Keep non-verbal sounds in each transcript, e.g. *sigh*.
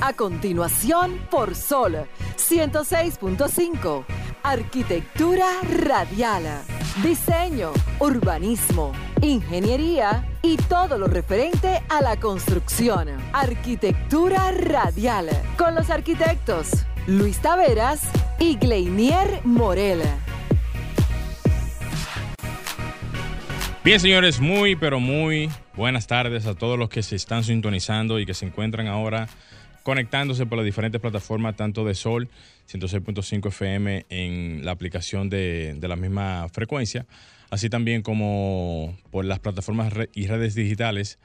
A continuación, por Sol 106.5. Arquitectura radial. Diseño, urbanismo, ingeniería y todo lo referente a la construcción. Arquitectura radial. Con los arquitectos Luis Taveras y Gleinier Morel. Bien, señores, muy, pero muy buenas tardes a todos los que se están sintonizando y que se encuentran ahora conectándose por las diferentes plataformas, tanto de Sol 106.5 FM en la aplicación de, de, la misma frecuencia, así también como por las plataformas y redes digitales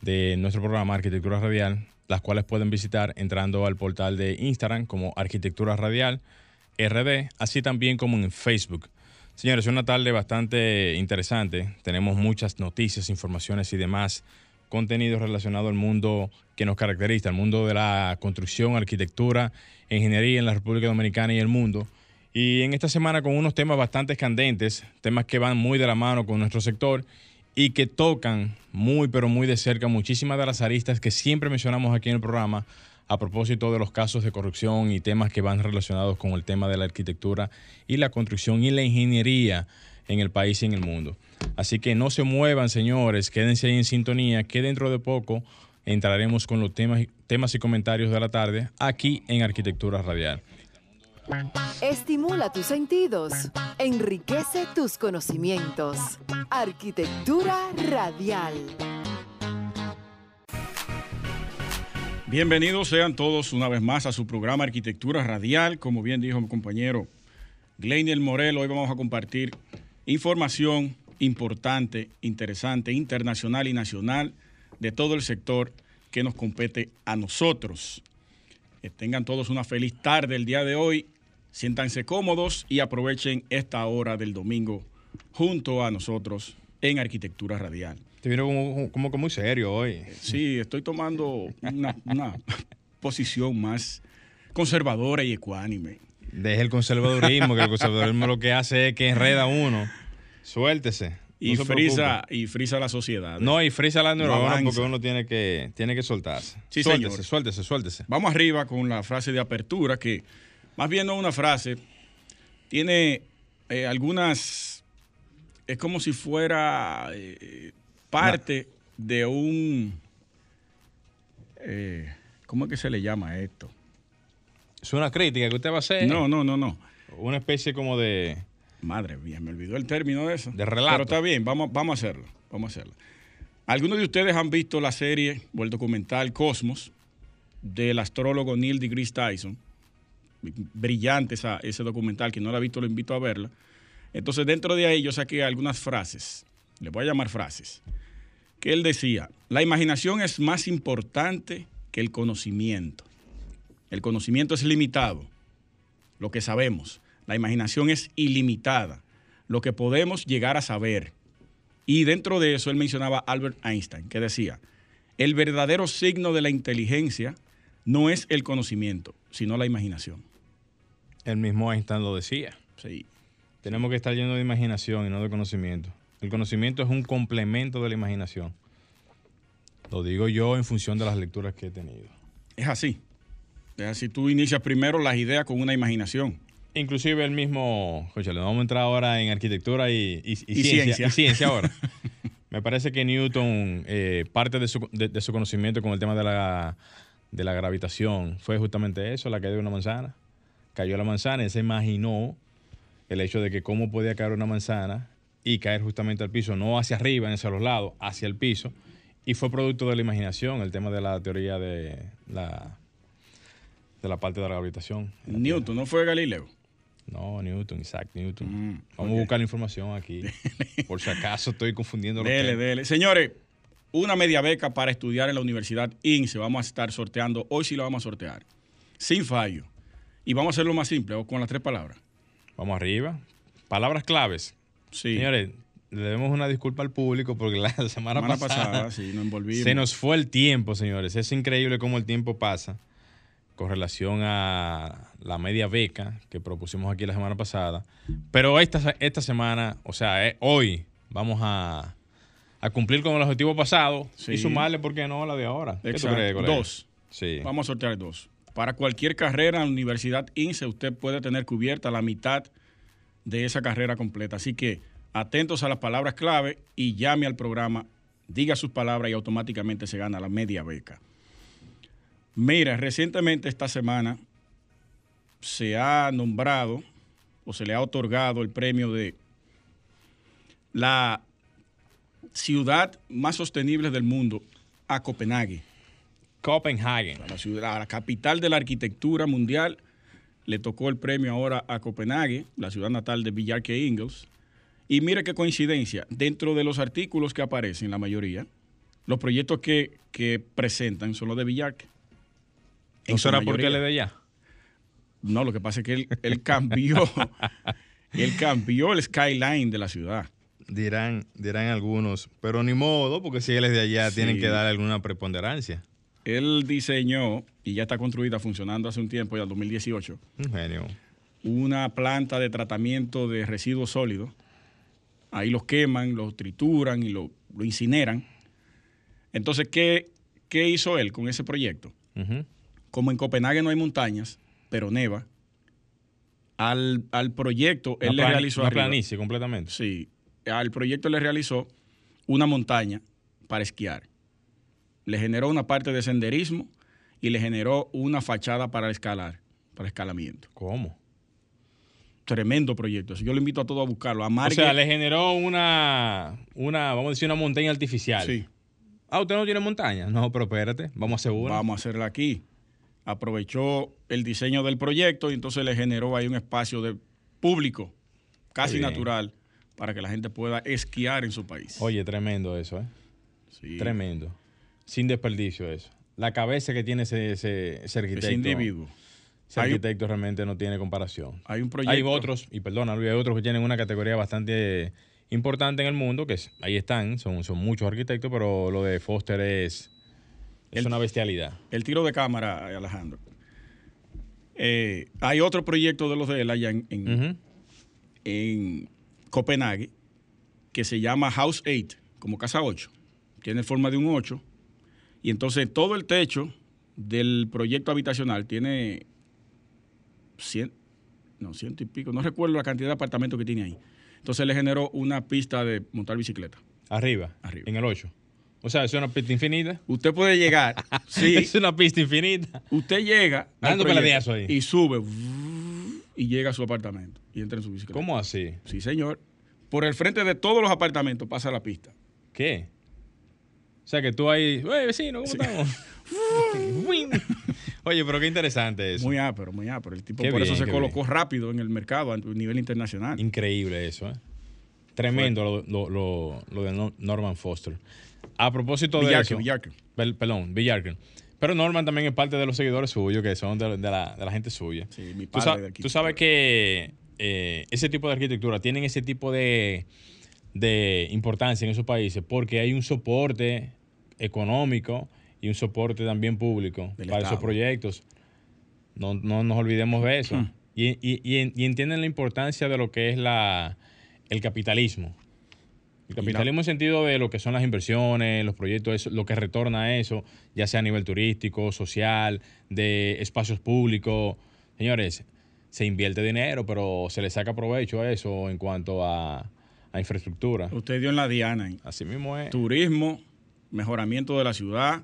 de nuestro programa Arquitectura Radial, las cuales pueden visitar entrando al portal de Instagram como Arquitectura Radial RD, así también como en Facebook. Señores, es una tarde bastante interesante. Tenemos muchas noticias, informaciones y demás contenidos relacionados al mundo que nos caracteriza, el mundo de la construcción, arquitectura, ingeniería en la República Dominicana y el mundo. Y en esta semana con unos temas bastante candentes, temas que van muy de la mano con nuestro sector y que tocan muy, pero muy de cerca muchísimas de las aristas que siempre mencionamos aquí en el programa a propósito de los casos de corrupción y temas que van relacionados con el tema de la arquitectura y la construcción y la ingeniería en el país y en el mundo. Así que no se muevan, señores, quédense ahí en sintonía, que dentro de poco entraremos con los temas, temas y comentarios de la tarde aquí en Arquitectura Radial. Estimula tus sentidos, enriquece tus conocimientos. Arquitectura Radial. Bienvenidos sean todos una vez más a su programa Arquitectura Radial. Como bien dijo mi compañero Gleinier Morel, hoy vamos a compartir información importante, interesante, internacional y nacional de todo el sector que nos compete a nosotros. Que tengan todos una feliz tarde el día de hoy, siéntanse cómodos y aprovechen esta hora del domingo junto a nosotros en Arquitectura Radial. Te vino como, como, como muy serio hoy. Sí, estoy tomando una, una posición más conservadora y ecuánime. Deje el conservadurismo, que el conservadurismo lo que hace es que enreda a uno. Suéltese. Y, frisa, y frisa la sociedad. No, y frisa la neurona porque uno tiene que, tiene que soltarse. Sí, suéltese, señor. suéltese, suéltese. Vamos arriba con la frase de apertura, que más bien no una frase, tiene eh, algunas. Es como si fuera eh, parte de un. Eh, ¿Cómo es que se le llama esto? ¿Es una crítica que usted va a hacer? No, no, no, no. Una especie como de. Madre mía, me olvidó el término de eso. De relato. Pero está bien, vamos, vamos a hacerlo. Vamos a hacerlo. Algunos de ustedes han visto la serie o el documental Cosmos del astrólogo Neil deGrasse Tyson. Brillante esa, ese documental. Quien no la ha visto, lo invito a verla. Entonces, dentro de ahí yo saqué algunas frases. Le voy a llamar frases. Que él decía: La imaginación es más importante que el conocimiento. El conocimiento es limitado, lo que sabemos. La imaginación es ilimitada, lo que podemos llegar a saber. Y dentro de eso él mencionaba a Albert Einstein, que decía, el verdadero signo de la inteligencia no es el conocimiento, sino la imaginación. El mismo Einstein lo decía. Sí. Tenemos que estar llenos de imaginación y no de conocimiento. El conocimiento es un complemento de la imaginación. Lo digo yo en función de las lecturas que he tenido. Es así. Es así. Tú inicias primero las ideas con una imaginación inclusive el mismo, vamos a entrar ahora en arquitectura y, y, y, y ciencia, ciencia. Y ciencia ahora. *laughs* Me parece que Newton, eh, parte de su, de, de su, conocimiento con el tema de la, de la gravitación fue justamente eso, la caída de una manzana. Cayó la manzana y se imaginó el hecho de que cómo podía caer una manzana y caer justamente al piso, no hacia arriba, ni hacia los lados, hacia el piso. Y fue producto de la imaginación, el tema de la teoría de la, de la parte de la gravitación. Newton, ¿no fue Galileo? No, Newton, Isaac Newton. Mm, Vamos okay. a buscar la información aquí. Por si acaso estoy confundiendo los Dele, dele. Señores, una media beca para estudiar en la Universidad INSE. Vamos a estar sorteando. Hoy sí lo vamos a sortear. Sin fallo. Y vamos a hacerlo más simple, con las tres palabras. Vamos arriba. Palabras claves. Sí. Señores, le debemos una disculpa al público porque la *laughs* semana, semana pasada, pasada sí, nos envolvimos. se nos fue el tiempo, señores. Es increíble cómo el tiempo pasa con relación a la media beca que propusimos aquí la semana pasada. Pero esta, esta semana, o sea, eh, hoy vamos a, a, cumplir con el objetivo pasado sí. y sumarle, ¿por qué no?, la de ahora. Exacto. ¿Qué tú crees, colega? Dos. Sí. Vamos a sortear dos. Para cualquier carrera en la Universidad INSE, usted puede tener cubierta la mitad de esa carrera completa. Así que atentos a las palabras clave y llame al programa, diga sus palabras y automáticamente se gana la media beca. Mira, recientemente esta semana se ha nombrado o se le ha otorgado el premio de la ciudad más sostenible del mundo a Copenhague. Copenhagen. La, ciudad, a la capital de la arquitectura mundial le tocó el premio ahora a Copenhague, la ciudad natal de Villarque Ingles. Y mire qué coincidencia, dentro de los artículos que aparecen, la mayoría, los proyectos que, que presentan son los de Villarque. ¿No será porque él es de allá? No, lo que pasa es que él, él cambió, *laughs* él cambió el skyline de la ciudad. Dirán, dirán algunos, pero ni modo, porque si él es de allá, Sí. tienen que darle alguna preponderancia. Él diseñó, y ya está construida, funcionando hace un tiempo, ya en 2018, Un genio. una planta de tratamiento de residuos sólidos. Ahí los queman, los trituran y lo, lo incineran. Entonces, ¿qué, ¿qué hizo él con ese proyecto? Como en Copenhague no hay montañas, pero neva, al, al proyecto él le realizó una arriba- planicie completamente. Sí, al proyecto le realizó una montaña para esquiar. Le generó una parte de senderismo y le generó una fachada para escalar, para escalamiento. ¿Cómo? Tremendo proyecto. Yo lo invito a todos a buscarlo. O Amargue, sea, le generó una, una, vamos a decir, una montaña artificial. Sí, Ah, ¿usted no tiene montaña? No, pero espérate, vamos a hacer una. vamos a hacerla aquí. Aprovechó el diseño del proyecto y entonces le generó ahí un espacio de público casi natural para que la gente pueda esquiar en su país. Oye, tremendo eso, ¿eh? Sí. Tremendo. Sin desperdicio eso. La cabeza que tiene ese, ese, ese arquitecto. Ese individuo. Ese Hay un- arquitecto realmente no tiene comparación. Hay un proyecto. Hay otros, y perdona Luis, hay otros que tienen una categoría bastante importante en el mundo, que es- ahí están, son, son muchos arquitectos, pero lo de Foster es, es El- una bestialidad. El tiro de cámara, Alejandro. Eh, hay otro proyecto de los de él allá en, en- Copenhague que se llama House 8, como casa 8. Tiene forma de un 8. Y entonces todo el techo del proyecto habitacional tiene 100, no, ciento y pico, no recuerdo la cantidad de apartamentos que tiene ahí. Entonces le generó una pista de montar bicicleta. Arriba, Arriba. en el 8. O sea, es una pista infinita. Usted puede llegar, *laughs* sí, Es una pista infinita. Usted llega Dando peleazo ahí. y sube y llega a su apartamento y entra en su bicicleta. ¿Cómo así? Sí, señor. Por el frente de todos los apartamentos pasa la pista. ¿Qué? O sea, que tú ahí, oye, vecino, ¿cómo estamos? *laughs* Wing. Oye, pero qué interesante eso. Muy ápero, muy ápero. El tipo Qué por eso se colocó rápido en el mercado a nivel internacional. Increíble eso, ¿eh? Tremendo lo, lo- lo- lo de No- Norman Foster. A propósito de eso. Villarque. Pel- perdón, Villarque. Pero Norman también es parte de los seguidores suyos, que son de, de la, de la gente suya. Sí, mi Tú, padre sa- de aquí. tú sabes que eh, ese tipo de arquitectura tienen ese tipo de, de importancia en esos países porque hay un soporte económico y un soporte también público Del para esos proyectos. No, no nos olvidemos de eso. Hmm. Y, y- y en- y entienden la importancia de lo que es la, el capitalismo. El capitalismo en sentido de lo que son las inversiones, los proyectos, eso, lo que retorna a eso, ya sea a nivel turístico, social, de espacios públicos. Señores, se invierte dinero, pero se le saca provecho a eso en cuanto a, a infraestructura. Usted dio en la diana. ahí. Así mismo es. Turismo, mejoramiento de la ciudad,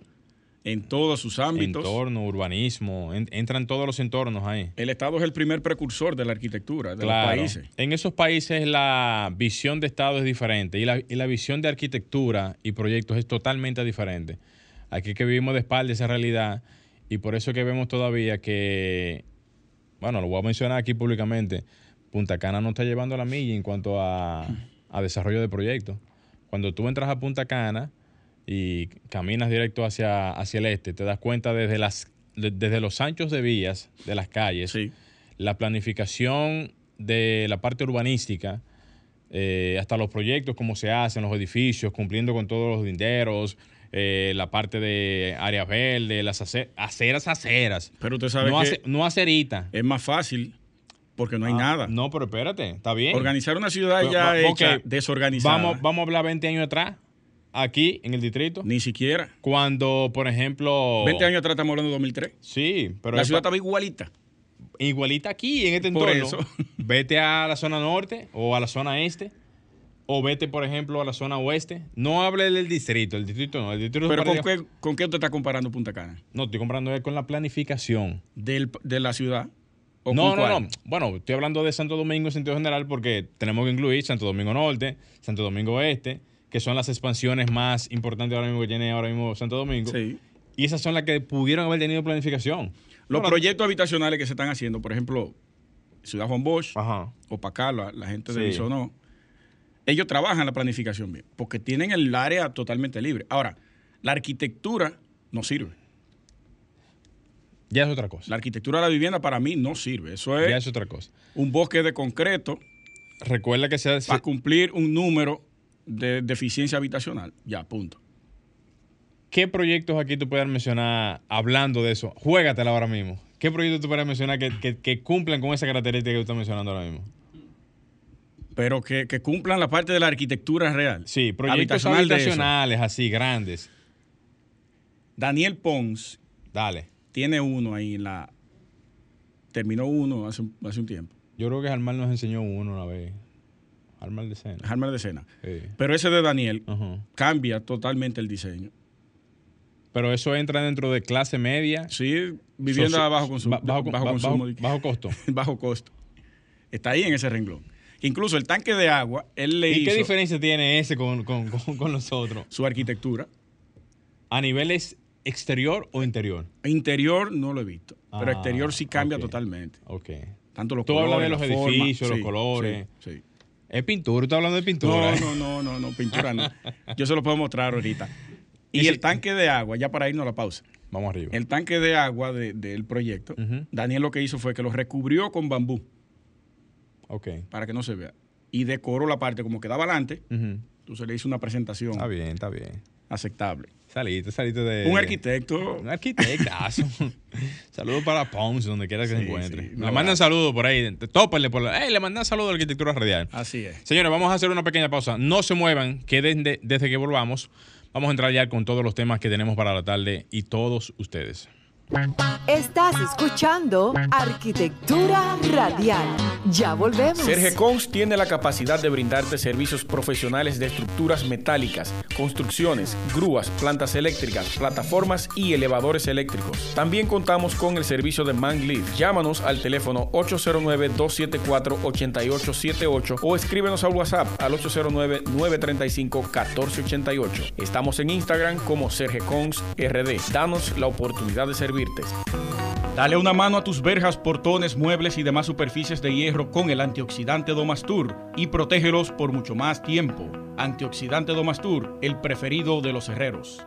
en todos sus ámbitos. Entorno, urbanismo, en- entran todos los entornos ahí. El Estado es el primer precursor de la arquitectura de Claro. los países. En esos países la visión de Estado es diferente y la, y la visión de arquitectura y proyectos es totalmente diferente. Aquí que vivimos de espalda esa realidad y por eso que vemos todavía que, bueno, lo voy a mencionar aquí públicamente, Punta Cana no está llevando la milla en cuanto a, a desarrollo de proyectos. Cuando tú entras a Punta Cana y caminas directo hacia, hacia el este, te das cuenta desde, las, de- desde los anchos de vías de las calles Sí. la planificación de la parte urbanística, eh, hasta los proyectos, cómo se hacen, los edificios, cumpliendo con todos los linderos, eh, la parte de áreas verdes, las ace- aceras, aceras. Pero usted sabe no, que no acerita. es más fácil porque no hay Ah, nada. No, pero espérate, está bien. Organizar una ciudad Pero, ya va- ok, hecha desorganizada. Vamos, vamos a hablar 20 años atrás. Aquí en el distrito. Ni siquiera. Cuando, por ejemplo. 20 años atrás estamos hablando de 2003. Sí, pero. La ciudad estaba igualita. igualita aquí, en este Por entorno. eso. *laughs* Vete a la zona norte o a la zona este. O vete, por ejemplo, a la zona oeste. No hable del distrito, el distrito no. El distrito Pero ¿con qué, ¿con qué usted está comparando Punta Cana? No, estoy comprando con la planificación. Del- de la ciudad. ¿O No, no, cuál? no. Bueno, estoy hablando de Santo Domingo en sentido general porque tenemos que incluir Santo Domingo Norte, Santo Domingo Oeste, que son las expansiones más importantes ahora mismo que tiene ahora mismo Santo Domingo. Sí. Y esas son las que pudieron haber tenido planificación. Los Ahora- proyectos habitacionales que se están haciendo, por ejemplo, Ciudad Juan Bosch, Ajá. o para acá, la, la gente de Sí. Bisonó, ellos trabajan la planificación bien, porque tienen el área totalmente libre. Ahora, la arquitectura no sirve. Ya es otra cosa. La arquitectura de la vivienda para mí no sirve. Eso Ya es es otra cosa. un bosque de concreto Recuerda que se hace. para cumplir un número de deficiencia habitacional. Ya, punto. ¿Qué proyectos aquí tú puedes mencionar hablando de eso? Juégatela ahora mismo. ¿Qué proyectos tú puedes mencionar que, que, que cumplan con esa característica que tú estás mencionando ahora mismo? Pero que, que cumplan la parte de la arquitectura real. Sí, proyectos Habitacional habitacionales así, grandes. Daniel Pons Dale. tiene uno ahí en la... Terminó uno hace, un- hace un tiempo. Yo creo que Almar nos enseñó uno una vez. Almar de Sena. Déjame de escena. Sí. Pero ese de Daniel cambia totalmente el diseño. Pero eso entra dentro de clase media. Sí, vivienda bajo consumo. ba- bajo, bajo ba- consumo. bajo- bajo costo. *laughs* bajo costo. Está ahí en ese renglón. Incluso el tanque de agua, él le ¿Y hizo qué diferencia tiene ese con, con, con, con los otros? su arquitectura. ¿A niveles exterior o interior? Interior no lo he visto, pero Ah, exterior sí cambia totalmente. Ok. Tanto los Tú colores, hablas de los forma. edificios, los Sí, colores. sí, sí. Es pintura, tú estás hablando de pintura. No, no, no, no, no, pintura no. *laughs* Yo se lo puedo mostrar ahorita. Y, el tanque de agua, ya para irnos a la pausa. Vamos arriba. El tanque de agua de- del proyecto. Daniel lo que hizo fue que lo recubrió con bambú Ok. para que no se vea. Y decoró la parte como quedaba adelante. Entonces le hizo una presentación Está bien, está bien. aceptable. Saliste, saliste de. Un arquitecto. Un arquitectazo. *laughs* saludos para Pons, donde quiera que se encuentre. sí, le mandan saludos por ahí. Tópenle por la. ¡Ey! Le mandan saludos a la arquitectura radial. Así es. Señores, vamos a hacer una pequeña pausa. No se muevan, queden de- desde que volvamos. Vamos a entrar ya con todos los temas que tenemos para la tarde y todos ustedes. Estás escuchando Arquitectura Radial. Ya volvemos. Sergecons tiene la capacidad de brindarte servicios profesionales de estructuras metálicas, construcciones, grúas, plantas eléctricas, plataformas y elevadores eléctricos. También contamos con el servicio de Manglift. Llámanos al teléfono 809-274-8878 o escríbenos al WhatsApp al 809-935-1488. Estamos en Instagram como Sergecons RD. Danos la oportunidad de Dale una mano a tus verjas, portones, muebles y demás superficies de hierro con el antioxidante Domastur y protégelos por mucho más tiempo. Antioxidante Domastur, el preferido de los herreros.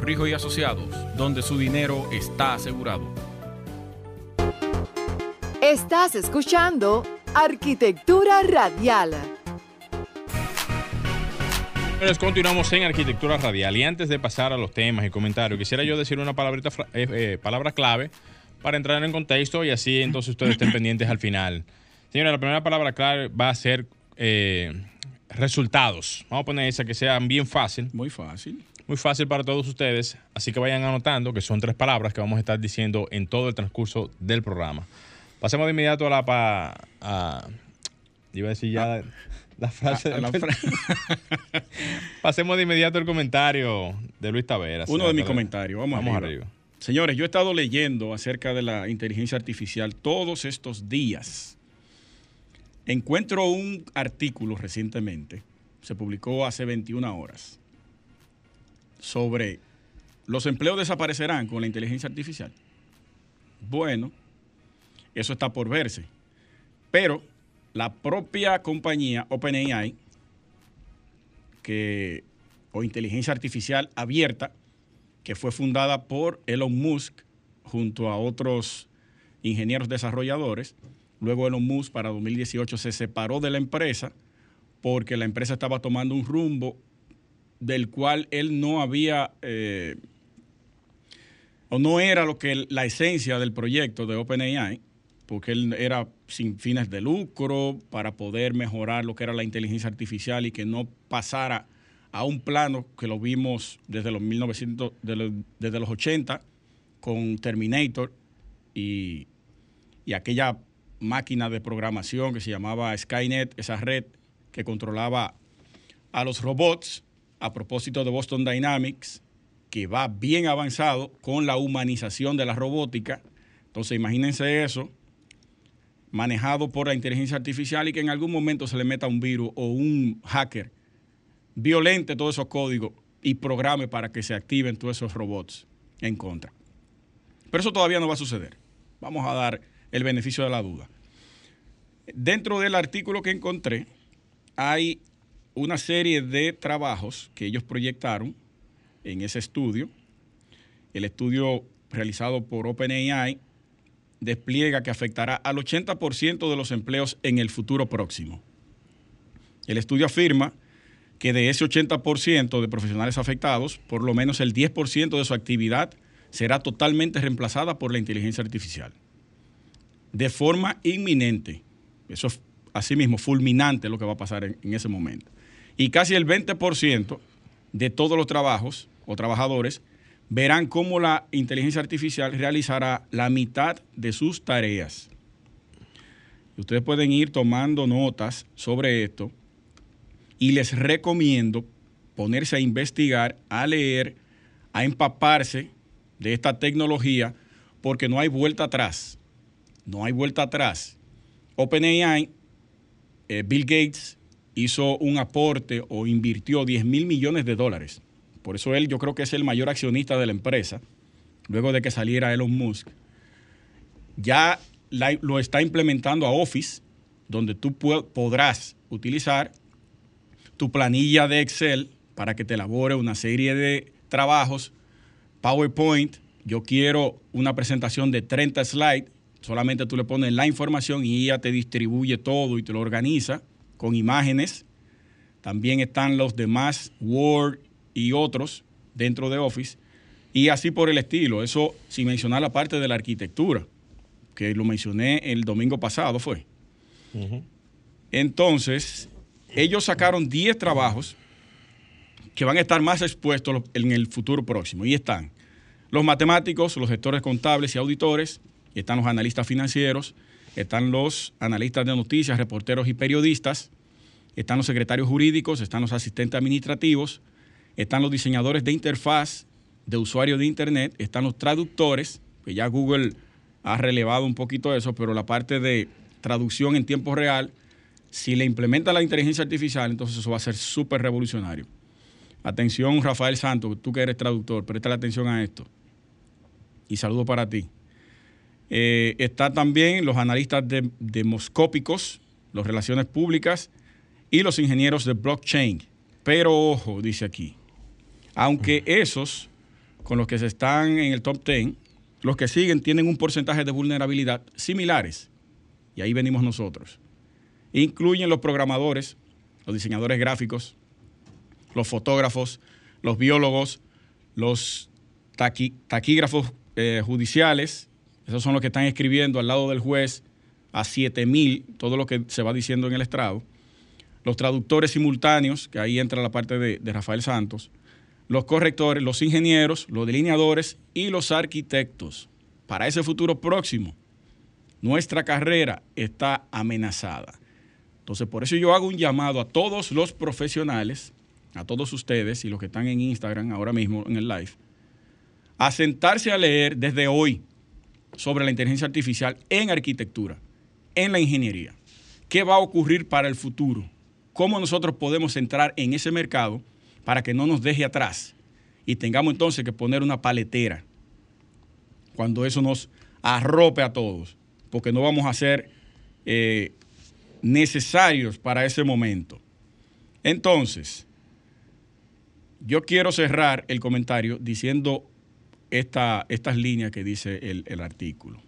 Rijo y Asociados, donde su dinero está asegurado. Estás escuchando Arquitectura Radial. Señores, continuamos en Arquitectura Radial y antes de pasar a los temas y comentarios, quisiera yo decir una palabrita, fra- eh, eh, palabra clave para entrar en contexto y así entonces ustedes estén *laughs* pendientes al final. Señores, la primera palabra clave va a ser eh, resultados. Vamos a poner esa que sea bien fácil, Muy fácil. Muy fácil para todos ustedes, así que vayan anotando que son tres palabras que vamos a estar diciendo en todo el transcurso del programa. Pasemos de inmediato a la pa, a, iba a decir ya la frase a la fra- *laughs* Pasemos de inmediato al comentario de Luis Taveras. Uno de mis comentarios. Vamos, Vamos arriba. arriba. Señores, yo he estado leyendo acerca de la inteligencia artificial todos estos días. Encuentro un artículo recientemente, se publicó hace 21 horas, sobre los empleos desaparecerán con la inteligencia artificial. Bueno, eso está por verse. Pero la propia compañía OpenAI que, o inteligencia artificial abierta, que fue fundada por Elon Musk junto a otros ingenieros desarrolladores. Luego Elon Musk para 2018 se separó de la empresa porque la empresa estaba tomando un rumbo del cual él no había eh, o no era lo que la esencia del proyecto de OpenAI, porque él era sin fines de lucro para poder mejorar lo que era la inteligencia artificial y que no pasara a un plano que lo vimos desde los 1900, desde los 80 con Terminator y, y aquella máquina de programación que se llamaba Skynet, esa red que controlaba a los robots a propósito de Boston Dynamics, que va bien avanzado con la humanización de la robótica. Entonces imagínense eso, manejado por la inteligencia artificial y que en algún momento se le meta un virus o un hacker violente todos esos códigos y programe para que se activen todos esos robots en contra. Pero eso todavía no va a suceder. Vamos a dar el beneficio de la duda. Dentro del artículo que encontré hay una serie de trabajos que ellos proyectaron en ese estudio. El estudio realizado por OpenAI despliega que afectará al 80% de los empleos en el futuro próximo. El estudio afirma que de ese 80% de profesionales afectados, por lo menos el 10% de su actividad será totalmente reemplazada por la inteligencia artificial. De forma inminente. Eso es asimismo fulminante lo que va a pasar en, en ese momento. Y casi el 20% de todos los trabajos o trabajadores verán cómo la inteligencia artificial realizará la mitad de sus tareas. Ustedes pueden ir tomando notas sobre esto y les recomiendo ponerse a investigar, a leer, a empaparse de esta tecnología porque no hay vuelta atrás. No hay vuelta atrás. OpenAI, eh, Bill Gates hizo un aporte o invirtió 10 mil millones de dólares por eso él yo creo que es el mayor accionista de la empresa, luego de que saliera Elon Musk. Ya lo está implementando a Office, donde tú podrás utilizar tu planilla de Excel para que te elabore una serie de trabajos, PowerPoint. Yo quiero una presentación de 30 slides, solamente tú le pones la información y ella te distribuye todo y te lo organiza con imágenes. También están los demás Word, y otros dentro de Office, y así por el estilo. Eso sin mencionar la parte de la arquitectura, que lo mencioné el domingo pasado, fue. Entonces, ellos sacaron 10 trabajos que van a estar más expuestos en el futuro próximo. Y están los matemáticos, los gestores contables y auditores, están los analistas financieros, están los analistas de noticias, reporteros y periodistas, están los secretarios jurídicos, están los asistentes administrativos, están los diseñadores de interfaz de usuario de Internet, están los traductores, que ya Google ha relevado un poquito eso, pero la parte de traducción en tiempo real, si le implementa la inteligencia artificial, entonces eso va a ser súper revolucionario. Atención, Rafael Santos, tú que eres traductor, presta atención a esto. Y saludo para ti. Eh, está también los analistas de, demoscópicos, las relaciones públicas y los ingenieros de blockchain. Pero ojo, dice aquí, aunque esos, con los que se están en el top 10, los que siguen tienen un porcentaje de vulnerabilidad similares. Y ahí venimos nosotros. Incluyen los programadores, los diseñadores gráficos, los fotógrafos, los biólogos, los taquígrafos eh, judiciales, esos son los que están escribiendo al lado del juez a 7000 todo lo que se va diciendo en el estrado, los traductores simultáneos, que ahí entra la parte de Rafael Santos, los correctores, los ingenieros, los delineadores y los arquitectos. Para ese futuro próximo, nuestra carrera está amenazada. Entonces, por eso yo hago un llamado a todos los profesionales, a todos ustedes y los que están en Instagram ahora mismo en el live, a sentarse a leer desde hoy sobre la inteligencia artificial en arquitectura, en la ingeniería. ¿Qué va a ocurrir para el futuro? ¿Cómo nosotros podemos entrar en ese mercado? para que no nos deje atrás y tengamos entonces que poner una paletera cuando eso nos arrope a todos, porque no vamos a ser eh, necesarios para ese momento. Entonces, Yo quiero cerrar el comentario diciendo esta, estas líneas que dice el, el artículo.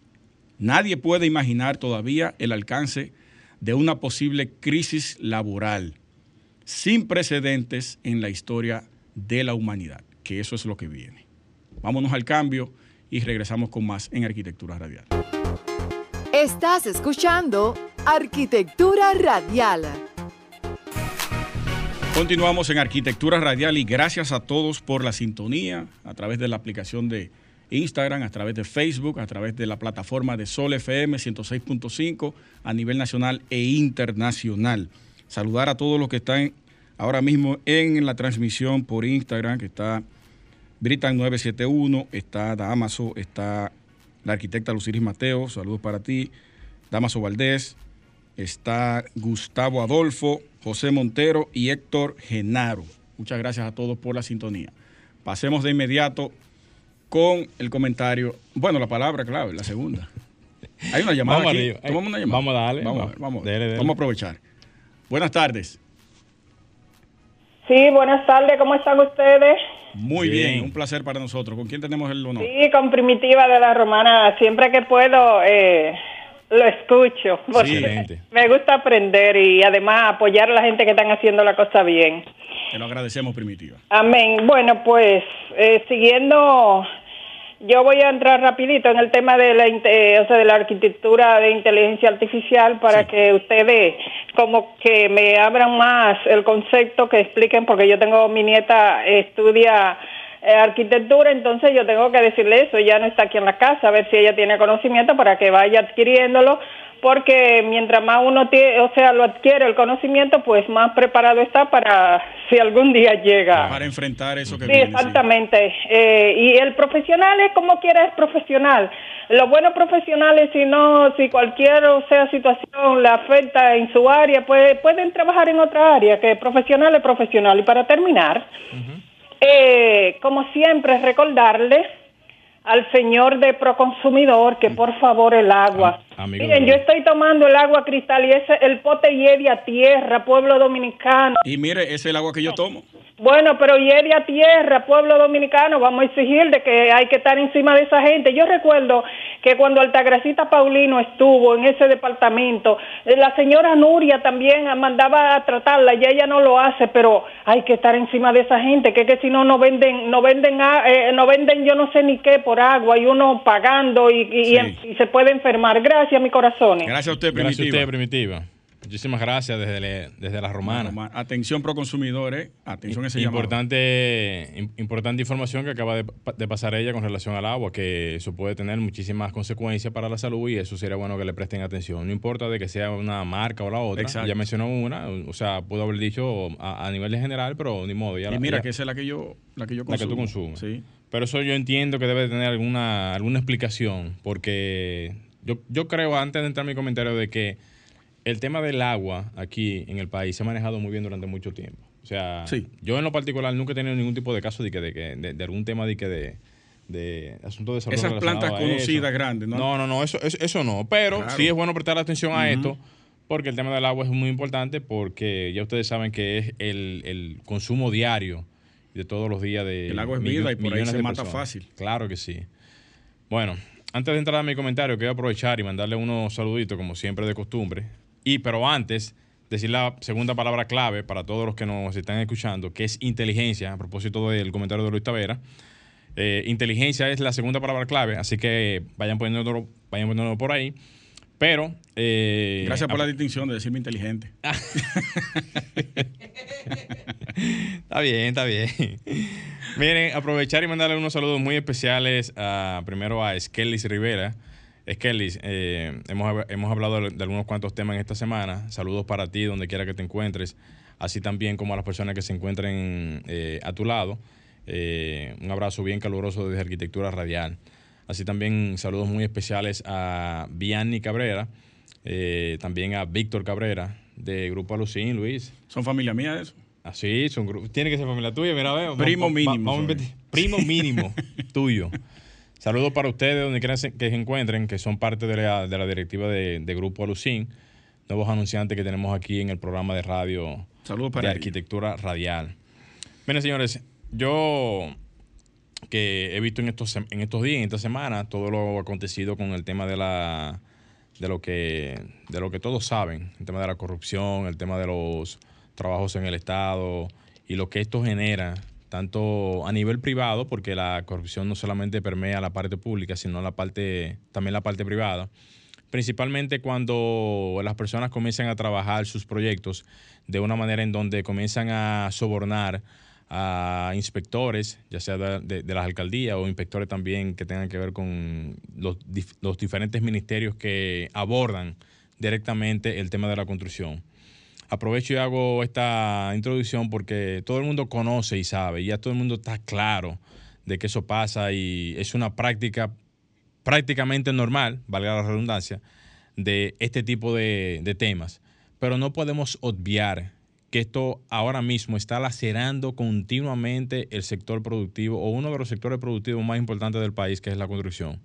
Nadie puede imaginar todavía el alcance de una posible crisis laboral sin precedentes en la historia de la humanidad, que eso es lo que viene. Vámonos al cambio y regresamos con más en Arquitectura Radial. Estás escuchando Arquitectura Radial. Continuamos en Arquitectura Radial y gracias a todos por la sintonía a través de la aplicación de Instagram, a través de Facebook, a través de la plataforma de Sol FM 106.5 a nivel nacional e internacional. Saludar a todos los que están ahora mismo en la transmisión por Instagram, que está Britan 971, está Damaso, está la arquitecta Luciris Mateo, saludos para ti, Damaso Valdés, está Gustavo Adolfo, José Montero y Héctor Genaro. Muchas gracias a todos por la sintonía. Pasemos de inmediato con el comentario. Bueno, la palabra clave, la segunda. Hay una llamada Vamos aquí. Tomamos una llamada. Vamos a darle. Vamos vamos. Dele, dele. vamos a aprovechar. Buenas tardes. Sí, buenas tardes, ¿cómo están ustedes? Muy bien. Bien. un placer para nosotros. ¿Con quién tenemos el honor? Sí, con Primitiva de la Romana, siempre que puedo eh, lo escucho, porque me gusta aprender y además apoyar a la gente que están haciendo la cosa bien. Te lo agradecemos, Primitiva. Amén. Bueno, pues eh, siguiendo, yo voy a entrar rapidito en el tema de la, eh, o sea, de la arquitectura de inteligencia artificial para Sí. que ustedes como que me abran más el concepto, que expliquen, porque yo tengo mi nieta estudia eh, arquitectura, entonces yo tengo que decirle eso, ella no está aquí en la casa, a ver si ella tiene conocimiento para que vaya adquiriéndolo, porque mientras más uno tiene, o sea, lo adquiere el conocimiento, pues más preparado está para si algún día llega. Para enfrentar eso que Sí, viene. sí. exactamente. Eh, y el profesional es como quiera es profesional. Lo bueno profesional es si no, si cualquier o sea situación le afecta en su área, pues pueden trabajar en otra área, que profesional es profesional. Y para terminar, eh, como siempre, recordarle al señor de Proconsumidor que por favor el agua. Amigo Miren, yo estoy tomando el agua cristal y ese el pote Yedia Tierra, pueblo dominicano. Y mire, ese es el agua que yo tomo. Bueno, pero llegue a tierra, pueblo dominicano, vamos a exigir de que hay que estar encima de esa gente. Yo recuerdo que cuando Altagracita Paulino estuvo en ese departamento, eh, la señora Nuria también mandaba a tratarla, y ella no lo hace, pero hay que estar encima de esa gente, que, que si no no venden, no venden, a- eh, no venden yo no sé ni qué por agua y uno pagando y, y- Sí. y se puede enfermar. Gracias, mi corazón. Gracias a usted, Gracias a Primitiva. usted, Primitiva. Muchísimas gracias desde, le- desde la romana. Roma- Atención pro consumidores, atención a ese llamado. Importante, im- importante información que acaba de, pa- de pasar ella con relación al agua, que eso puede tener muchísimas consecuencias para la salud y eso sería bueno que le presten atención. No importa de que sea una marca o la otra. Exacto. Ya mencionó una, o sea, pudo haber dicho a, a nivel de general, pero ni modo. Ya Y la- mira ya- que esa es la que yo, la que yo la que consumo. tú consumes. Sí. Pero eso yo entiendo que debe de tener alguna, alguna explicación, porque yo, yo creo, antes de entrar en mi comentario, de que el tema del agua aquí en el país se ha manejado muy bien durante mucho tiempo. O sea, Sí. yo en lo particular nunca he tenido ningún tipo de caso de, que, de, que- de- de algún tema de que de, de asunto de salud. Esas plantas conocidas grandes, ¿no? No, no, no, eso, eso, eso no. Pero Claro. sí es bueno prestar atención a esto, porque el tema del agua es muy importante, porque ya ustedes saben que es el, el consumo diario de todos los días de El agua es vida y por ahí se mata personas. fácil. Claro que sí. Bueno, antes de entrar a mi comentario, quiero aprovechar y mandarle unos saluditos, como siempre de costumbre. Y, pero antes, decir la segunda palabra clave para todos los que nos están escuchando, que es inteligencia, a propósito del comentario de Luis Tavera. Eh, inteligencia es la segunda palabra clave, así que vayan poniéndolo, vayan poniéndolo por ahí. Pero. eh, Gracias por la distinción de decirme inteligente. *laughs* Está bien, está bien. Miren, aprovechar y mandarle unos saludos muy especiales a, primero a Skellis Rivera. Skellis, eh, hemos, hemos hablado de, de algunos cuantos temas en esta semana. Saludos para ti, donde quiera que te encuentres. Así también como a las personas que se encuentren eh, a tu lado. Eh, un abrazo bien caluroso desde Arquitectura Radial. Así también saludos muy especiales a Vianney Cabrera, eh, también a Víctor Cabrera, de Grupo Alucín, Luis. ¿Son familia mía eso? Así, son gru- tiene que ser familia tuya, mira, veo. Primo Vamos- mínimo vamos son. primo mínimo *laughs* tuyo. Saludos para ustedes donde quiera se- que se encuentren, que son parte de la, de la directiva de, de Grupo Alucín, nuevos anunciantes que tenemos aquí en el programa de radio Saludos de ellos. arquitectura radial. Miren, señores, yo que he visto en estos, en estos días, en esta semana, todo lo acontecido con el tema de la de lo que de lo que todos saben, el tema de la corrupción, el tema de los trabajos en el Estado y lo que esto genera tanto a nivel privado, porque la corrupción no solamente permea la parte pública, sino la parte también la parte privada. Principalmente cuando las personas comienzan a trabajar sus proyectos de una manera en donde comienzan a sobornar a inspectores, ya sea de, las alcaldías o inspectores también que tengan que ver con los, los, diferentes ministerios que abordan directamente el tema de la construcción. Aprovecho y hago esta introducción porque todo el mundo conoce y sabe, y ya todo el mundo está claro de que eso pasa y es una práctica prácticamente normal, valga la redundancia, de este tipo de, de temas. Pero no podemos obviar que esto ahora mismo está lacerando continuamente el sector productivo o uno de los sectores productivos más importantes del país, que es la construcción.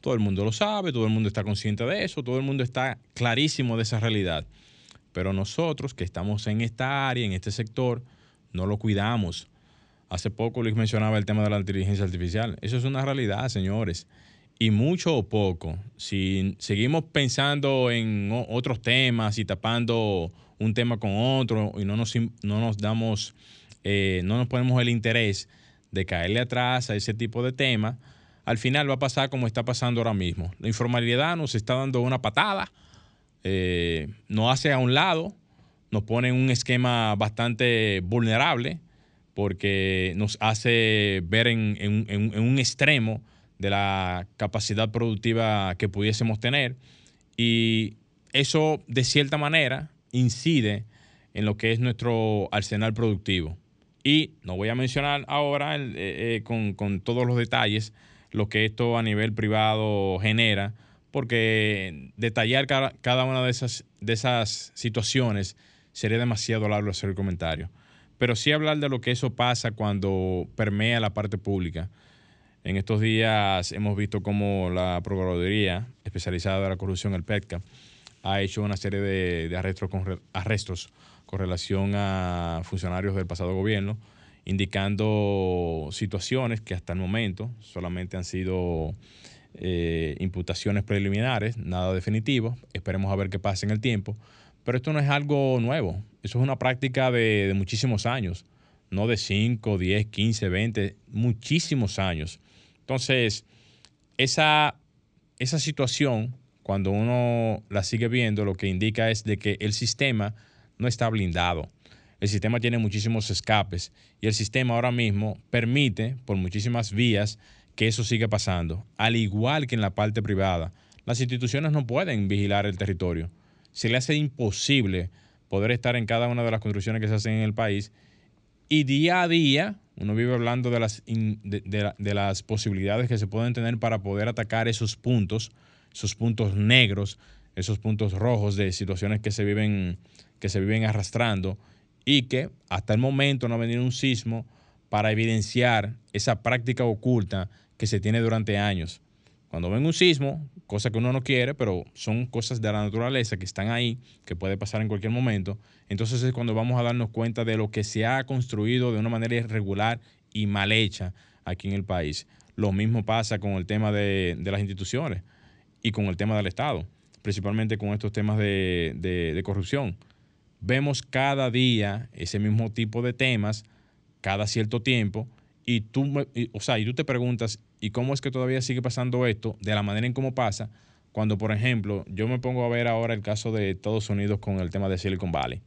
Todo el mundo lo sabe, todo el mundo está consciente de eso, todo el mundo está clarísimo de esa realidad. Pero nosotros que estamos en esta área, en este sector, no lo cuidamos. Hace poco les mencionaba el tema de la inteligencia artificial. Eso es una realidad, señores. Y mucho o poco, si seguimos pensando en otros temas y tapando un tema con otro y no nos, no nos damos, eh, no nos ponemos el interés de caerle atrás a ese tipo de temas, al final va a pasar como está pasando ahora mismo. La informalidad nos está dando una patada, eh, nos hace a un lado, nos pone en un esquema bastante vulnerable porque nos hace ver en, en un extremo de la capacidad productiva que pudiésemos tener y eso de cierta manera incide en lo que es nuestro arsenal productivo. Y no voy a mencionar ahora eh, eh, con, todos los detalles lo que esto a nivel privado genera, porque detallar cada, una de esas, de esas situaciones sería demasiado largo hacer el comentario. Pero sí hablar de lo que eso pasa cuando permea la parte pública. En estos días hemos visto cómo la Procuraduría especializada de la corrupción, el PETCA, ha hecho una serie de, arrestos, con, arrestos con relación a funcionarios del pasado gobierno, indicando situaciones que hasta el momento solamente han sido eh, imputaciones preliminares, nada definitivo. Esperemos a ver qué pasa en el tiempo. Pero esto no es algo nuevo, eso es una práctica de, muchísimos años, no de 5, 10, 15, 20, muchísimos años. Entonces, esa, esa situación cuando uno la sigue viendo, lo que indica es de que el sistema no está blindado. El sistema tiene muchísimos escapes y el sistema ahora mismo permite por muchísimas vías que eso siga pasando. Al igual que en la parte privada, las instituciones no pueden vigilar el territorio. Se le hace imposible poder estar en cada una de las construcciones que se hacen en el país y día a día uno vive hablando de las, de las posibilidades que se pueden tener para poder atacar esos puntos esos puntos negros, esos puntos rojos de situaciones que se viven, que se viven arrastrando y que hasta el momento no ha venido un sismo para evidenciar esa práctica oculta que se tiene durante años. Cuando ven un sismo, cosa que uno no quiere, pero son cosas de la naturaleza que están ahí, que puede pasar en cualquier momento, entonces es cuando vamos a darnos cuenta de lo que se ha construido de una manera irregular y mal hecha aquí en el país. Lo mismo pasa con el tema de, de las instituciones y con el tema del Estado, principalmente con estos temas de, corrupción. Vemos cada día ese mismo tipo de temas, cada cierto tiempo, y tú, o sea, y tú te preguntas, ¿y cómo es que todavía sigue pasando esto de la manera en cómo pasa? Cuando, por ejemplo, yo me pongo a ver ahora el caso de Estados Unidos con el tema de Silicon Valley.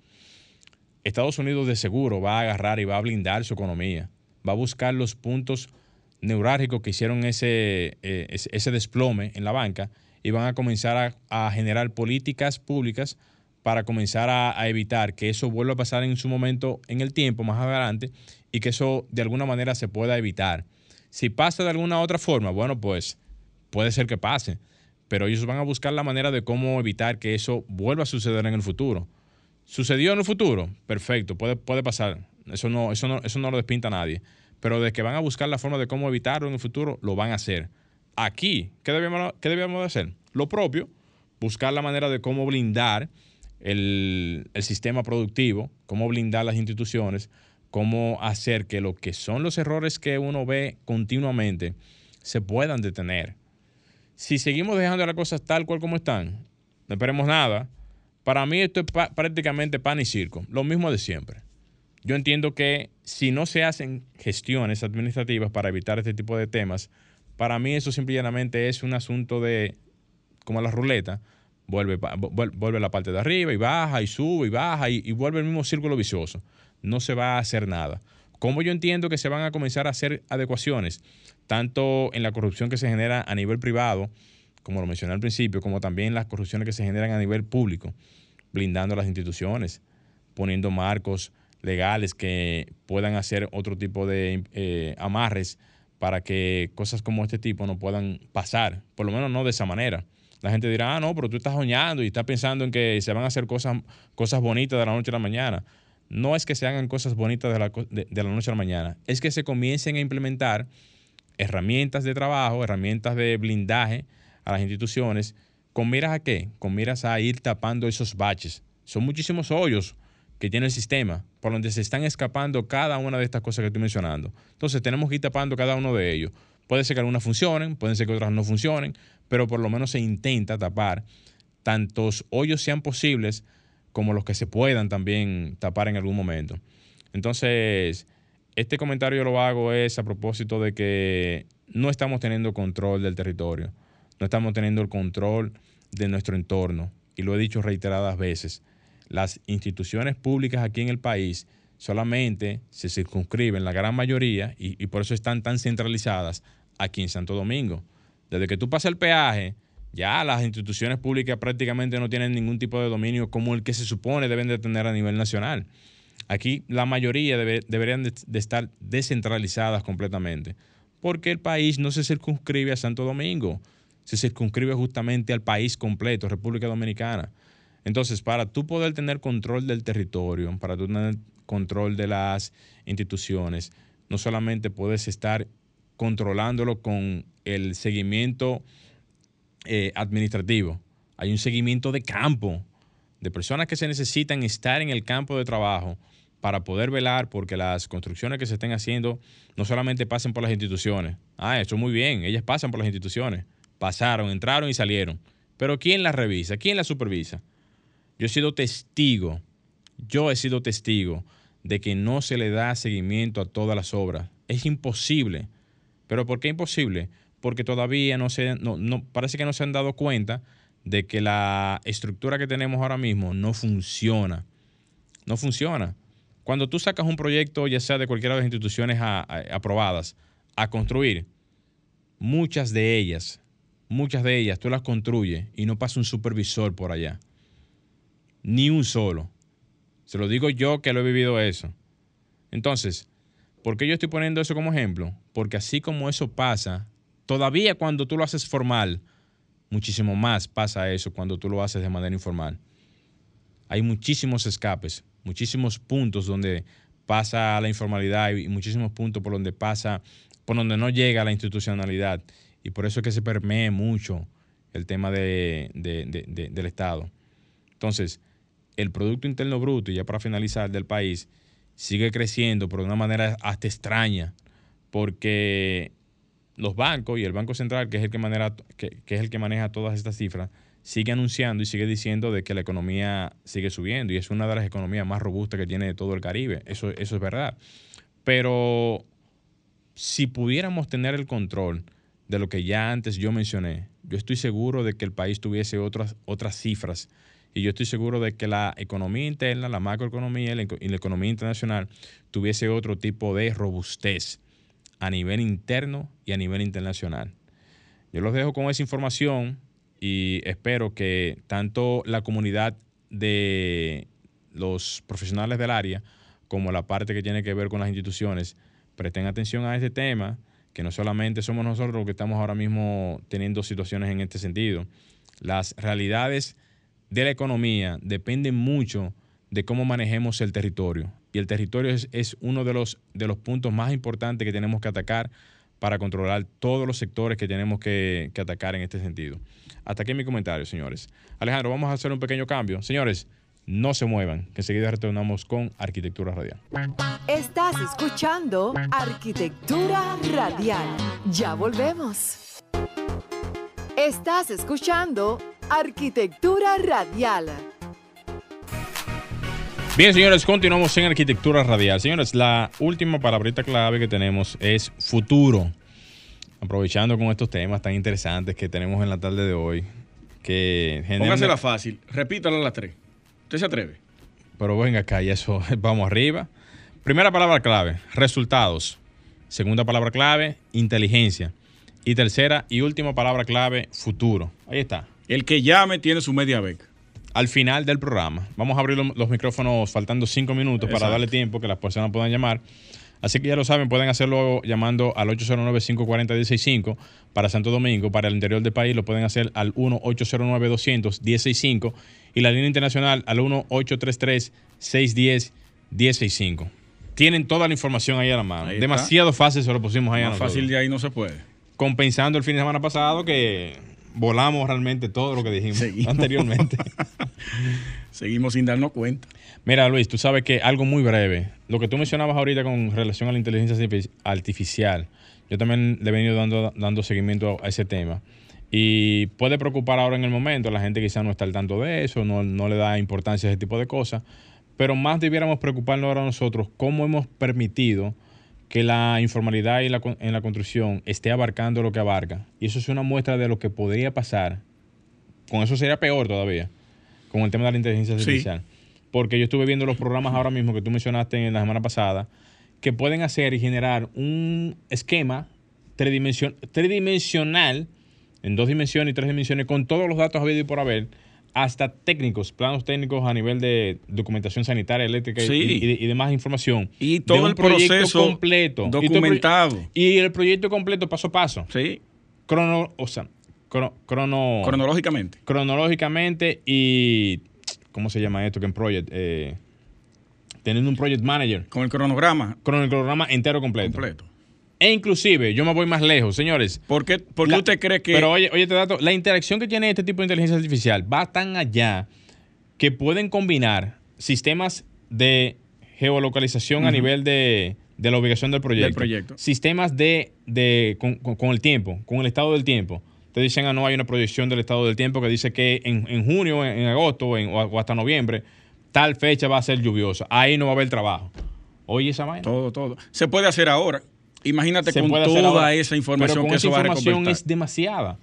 Estados Unidos de seguro va a agarrar y va a blindar su economía, va a buscar los puntos neurálgicos que hicieron ese, eh, ese, desplome en la banca y van a comenzar a, generar políticas públicas para comenzar a, evitar que eso vuelva a pasar en su momento en el tiempo más adelante y que eso de alguna manera se pueda evitar. Si pasa de alguna otra forma, bueno, pues puede ser que pase, pero ellos van a buscar la manera de cómo evitar que eso vuelva a suceder en el futuro. ¿Sucedió en el futuro? Perfecto, puede, puede pasar. Eso no, eso, no, eso no lo despinta a nadie pero de que van a buscar la forma de cómo evitarlo en el futuro, lo van a hacer. Aquí, ¿qué debemos, qué debemos de hacer? Lo propio, buscar la manera de cómo blindar el, sistema productivo, cómo blindar las instituciones, cómo hacer que lo que son los errores que uno ve continuamente se puedan detener. Si seguimos dejando las cosas tal cual como están, no esperemos nada. Para mí esto es prácticamente pan y circo, lo mismo de siempre. Yo entiendo que si no se hacen gestiones administrativas para evitar este tipo de temas, para mí eso simplemente es un asunto de, como la ruleta, vuelve, vuelve la parte de arriba y baja y sube y baja y, y vuelve el mismo círculo vicioso. No se va a hacer nada. ¿Cómo yo entiendo que se van a comenzar a hacer adecuaciones, tanto en la corrupción que se genera a nivel privado, como lo mencioné al principio, como también las corrupciones que se generan a nivel público, blindando las instituciones, poniendo marcos legales que puedan hacer otro tipo de eh, amarres para que cosas como este tipo no puedan pasar, por lo menos no de esa manera. La gente dirá, ah, no, pero tú estás soñando y estás pensando en que se van a hacer cosas, cosas bonitas de la noche a la mañana. No es que se hagan cosas bonitas de la, de la noche a la mañana, es que se comiencen a implementar herramientas de trabajo, herramientas de blindaje a las instituciones, con miras a qué? Con miras a ir tapando esos baches. Son muchísimos hoyos que tiene el sistema, por donde se están escapando cada una de estas cosas que estoy mencionando. Entonces tenemos que ir tapando cada uno de ellos. Puede ser que algunas funcionen, pueden ser que otras no funcionen, pero por lo menos se intenta tapar tantos hoyos sean posibles como los que se puedan también tapar en algún momento. Entonces, este comentario yo lo hago es a propósito de que no estamos teniendo control del territorio, no estamos teniendo el control de nuestro entorno, y lo he dicho reiteradas veces las instituciones públicas aquí en el país solamente se circunscriben, la gran mayoría, y, por eso están tan centralizadas aquí en Santo Domingo. Desde que tú pasas el peaje, ya las instituciones públicas prácticamente no tienen ningún tipo de dominio como el que se supone deben de tener a nivel nacional. Aquí la mayoría deberían de, estar descentralizadas completamente, porque el país no se circunscribe a Santo Domingo, se circunscribe justamente al país completo, República Dominicana. Entonces, para tú poder tener control del territorio, para tú tener control de las instituciones, no solamente puedes estar controlándolo con el seguimiento eh, administrativo, hay un seguimiento de campo, de personas que se necesitan estar en el campo de trabajo para poder velar porque las construcciones que se estén haciendo no solamente pasen por las instituciones. Ah, eso muy bien, ellas pasan por las instituciones, pasaron, entraron y salieron. Pero ¿quién las revisa? ¿Quién las supervisa? Yo he sido testigo, yo he sido testigo de que no se le da seguimiento a todas las obras. Es imposible. ¿Pero por qué imposible? Porque todavía no se, no, parece que no se han dado cuenta de que la estructura que tenemos ahora mismo no funciona. No funciona. Cuando tú sacas un proyecto, ya sea de cualquiera de las instituciones aprobadas, a construir, muchas de ellas, muchas de ellas tú las construyes y no pasa un supervisor por allá. Ni un solo. Se lo digo yo que lo he vivido eso. Entonces, ¿por qué yo estoy poniendo eso como ejemplo? Porque así como eso pasa, todavía cuando tú lo haces formal, muchísimo más pasa eso cuando tú lo haces de manera informal. Hay muchísimos escapes, muchísimos puntos donde pasa la informalidad y muchísimos puntos por donde pasa, por donde no llega la institucionalidad. Y por eso es que se permee mucho el tema de, del Estado. Entonces, el Producto Interno Bruto, y ya para finalizar, del país, sigue creciendo, pero de una manera hasta extraña, porque los bancos y el Banco Central, que es el que, que, es el que maneja todas estas cifras, sigue anunciando y sigue diciendo de que la economía sigue subiendo y es una de las economías más robustas que tiene todo el Caribe. Eso, eso es verdad. Pero si pudiéramos tener el control de lo que ya antes yo mencioné, yo estoy seguro de que el país tuviese otras, otras cifras y yo estoy seguro de que la economía interna, la macroeconomía y la economía internacional tuviese otro tipo de robustez a nivel interno y a nivel internacional. Yo los dejo con esa información y espero que tanto la comunidad de los profesionales del área como la parte que tiene que ver con las instituciones presten atención a este tema, que no solamente somos nosotros los que estamos ahora mismo teniendo situaciones en este sentido. Las realidades de la economía depende mucho de cómo manejemos el territorio. Y el territorio es, uno de los, de los puntos más importantes que tenemos que atacar para controlar todos los sectores que tenemos que, que atacar en este sentido. Hasta aquí mi comentario, señores. Alejandro, vamos a hacer un pequeño cambio. Señores, No se muevan, que enseguida retornamos con Arquitectura Radial. Estás escuchando Arquitectura Radial. Ya volvemos. Estás escuchando Arquitectura Radial. Bien, señores, continuamos en Arquitectura Radial. Señores, la última palabrita clave que tenemos es futuro. Aprovechando con estos temas tan interesantes que tenemos en la tarde de hoy. Que Póngasela fácil. Repítala a las tres. ¿Usted se atreve? Pero venga acá, y eso, *laughs* vamos arriba. Primera palabra clave, resultados. Segunda palabra clave, inteligencia. Y tercera y última palabra clave, futuro. Ahí está. El que llame tiene su media beca. Al final del programa. Vamos a abrir los, micrófonos faltando cinco minutos para darle tiempo que las personas puedan llamar. Así que ya lo saben, pueden hacerlo llamando al 809-540-165 para Santo Domingo. Para el interior del país lo pueden hacer al 1-809-200-165 y la línea internacional al 1-833-610-165. Tienen toda la información ahí a la mano. Demasiado fácil se lo pusimos ahí a Más nosotros. fácil de ahí no se puede. Compensando el fin de semana pasado que volamos realmente todo lo que dijimos Seguimos. anteriormente. *laughs* Seguimos sin darnos cuenta. Mira, Luis, tú sabes que algo muy breve, lo que tú mencionabas ahorita con relación a la inteligencia artifici- artificial, yo también le he venido dando, dando seguimiento a ese tema. Y puede preocupar ahora en el momento, la gente quizá no está al tanto de eso, no, no le da importancia a ese tipo de cosas, pero más debiéramos preocuparnos ahora nosotros cómo hemos permitido que la informalidad y la en la construcción esté abarcando lo que abarca. Y eso es una muestra de lo que podría pasar. Con eso sería peor todavía, con el tema de la inteligencia Sí. artificial. Porque yo estuve viendo los programas ahora mismo que tú mencionaste en la semana pasada, que pueden hacer y generar un esquema tridimension- tridimensional, en dos dimensiones y tres dimensiones, con todos los datos habidos y por haber, hasta técnicos, planos técnicos a nivel de documentación sanitaria, eléctrica y- Sí. y, y- y demás información. Y de todo un el proyecto proceso completo. Documentado. Y el proyecto completo paso a paso. Sí, Crono, o sea, cro- crono, cronológicamente. cronológicamente y ¿cómo se llama esto? Que en project eh, teniendo un project manager Con el cronograma con el cronograma entero completo. completo. E inclusive, yo me voy más lejos, señores. ¿Por qué, por qué La- usted cree que.? Pero oye, oye, te dato, la interacción que tiene este tipo de inteligencia artificial va tan allá que pueden combinar sistemas de geolocalización a nivel de, de la ubicación del proyecto. proyecto. Sistemas de, de con, con- con el tiempo, con el estado del tiempo. Te dicen, ah, no, hay una proyección del estado del tiempo que dice que en, en junio, en, en agosto en- o, o hasta noviembre, tal fecha va a ser lluviosa. Ahí no va a haber trabajo. Oye, esa vaina. todo, todo. Se puede hacer ahora. Imagínate con toda esa información que esa eso va a información es demasiada.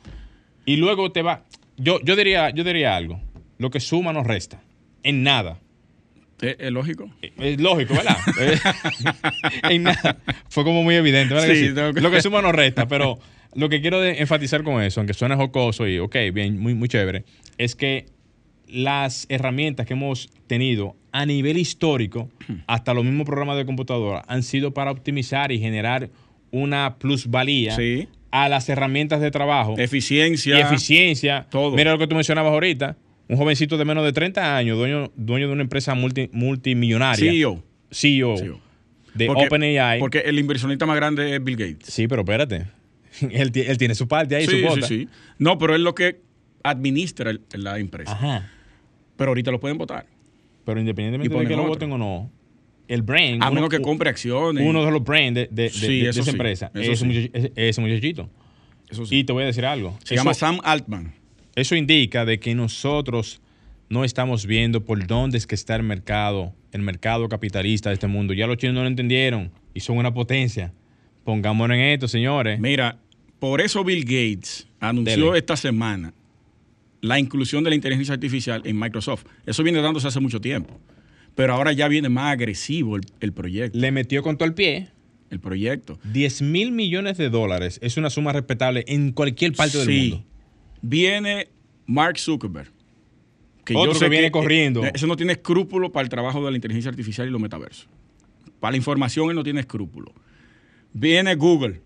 Y luego te va. Yo, yo diría, yo diría algo. Lo que suma no resta. En nada. ¿Es, es lógico? Es lógico, ¿verdad? *laughs* Eh, *laughs* en nada. Fue como muy evidente, ¿verdad? que Sí, que- Lo que suma no resta, pero *laughs* lo que quiero enfatizar con eso, aunque suene jocoso y ok, bien, muy, muy chévere, es que las herramientas que hemos tenido a nivel histórico, *clears throat* hasta los mismos programas de computadora, han sido para optimizar y generar una plusvalía Sí. a las herramientas de trabajo Eficiencia. y eficiencia. todo. Mira lo que tú mencionabas ahorita. Un jovencito de menos de 30 años, dueño, dueño de una empresa multi- multimillonaria. CEO. CEO, CEO. de Porque- OpenAI. Porque el inversionista más grande es Bill Gates. Sí, pero espérate. *laughs* él, él tiene su parte ahí, sí, su sí, sí. No, pero es lo que administra el- la empresa. Ajá. Pero ahorita lo pueden votar. Pero independientemente de que lo otro. voten o no, el brain. A uno- menos que compre acciones. Uno de los brains de, de- de- Sí, esa sí, empresa. eso Ese, sí. muchach- ese- muchachito. Eso. Y te voy a decir algo. Se Eso- llama Sam Altman. Eso indica de que nosotros no estamos viendo por dónde es que está el mercado, el mercado capitalista de este mundo. Ya los chinos no lo entendieron y son una potencia. Pongámonos en esto, señores. Mira, por eso Bill Gates anunció Dele. esta semana la inclusión de la inteligencia artificial en Microsoft. Eso viene dándose hace mucho tiempo. Pero ahora ya viene más agresivo el, el proyecto. Le metió con todo el pie. El proyecto. 10 mil millones de dólares es una suma respetable en cualquier parte del mundo. Viene Mark Zuckerberg. Otro sé que viene corriendo. eh, Ese no tiene escrúpulo para el trabajo de la inteligencia artificial y los metaversos. Para la información él no tiene escrúpulo. Viene Google,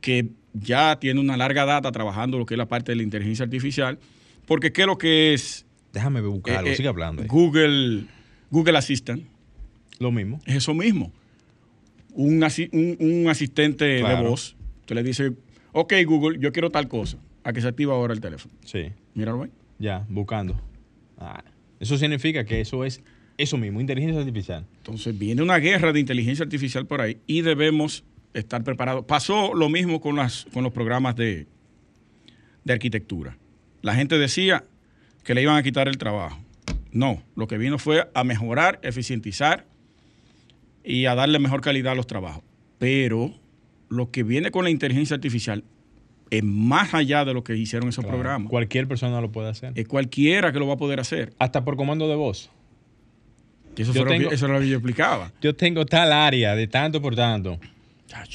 que ya tiene una larga data trabajando lo que es la parte de la inteligencia artificial. Porque ¿qué es lo que es Déjame buscarlo, eh, eh, sigue hablando. ahí. Google, Google Assistant? Lo mismo. Es eso mismo. Un, asi- un- un asistente Claro. de voz. Usted le dice, ok Google, yo quiero tal cosa. A que se activa ahora el teléfono. Sí. Míralo ahí. Ya, buscando. Ah, Eso significa que eso es eso mismo, inteligencia artificial. Entonces viene una guerra de inteligencia artificial por ahí y debemos estar preparados. Pasó lo mismo con, las, con los programas de, de arquitectura. La gente decía que le iban a quitar el trabajo. No, lo que vino fue a mejorar, eficientizar y a darle mejor calidad a los trabajos. Pero lo que viene con la inteligencia artificial es más allá de lo que hicieron esos Claro. programas. Cualquier persona lo puede hacer. Es cualquiera que lo va a poder hacer. Hasta por comando de voz. Eso, Yo fue lo que- tengo- eso era lo que yo explicaba. *laughs* Yo tengo tal área de tanto por tanto.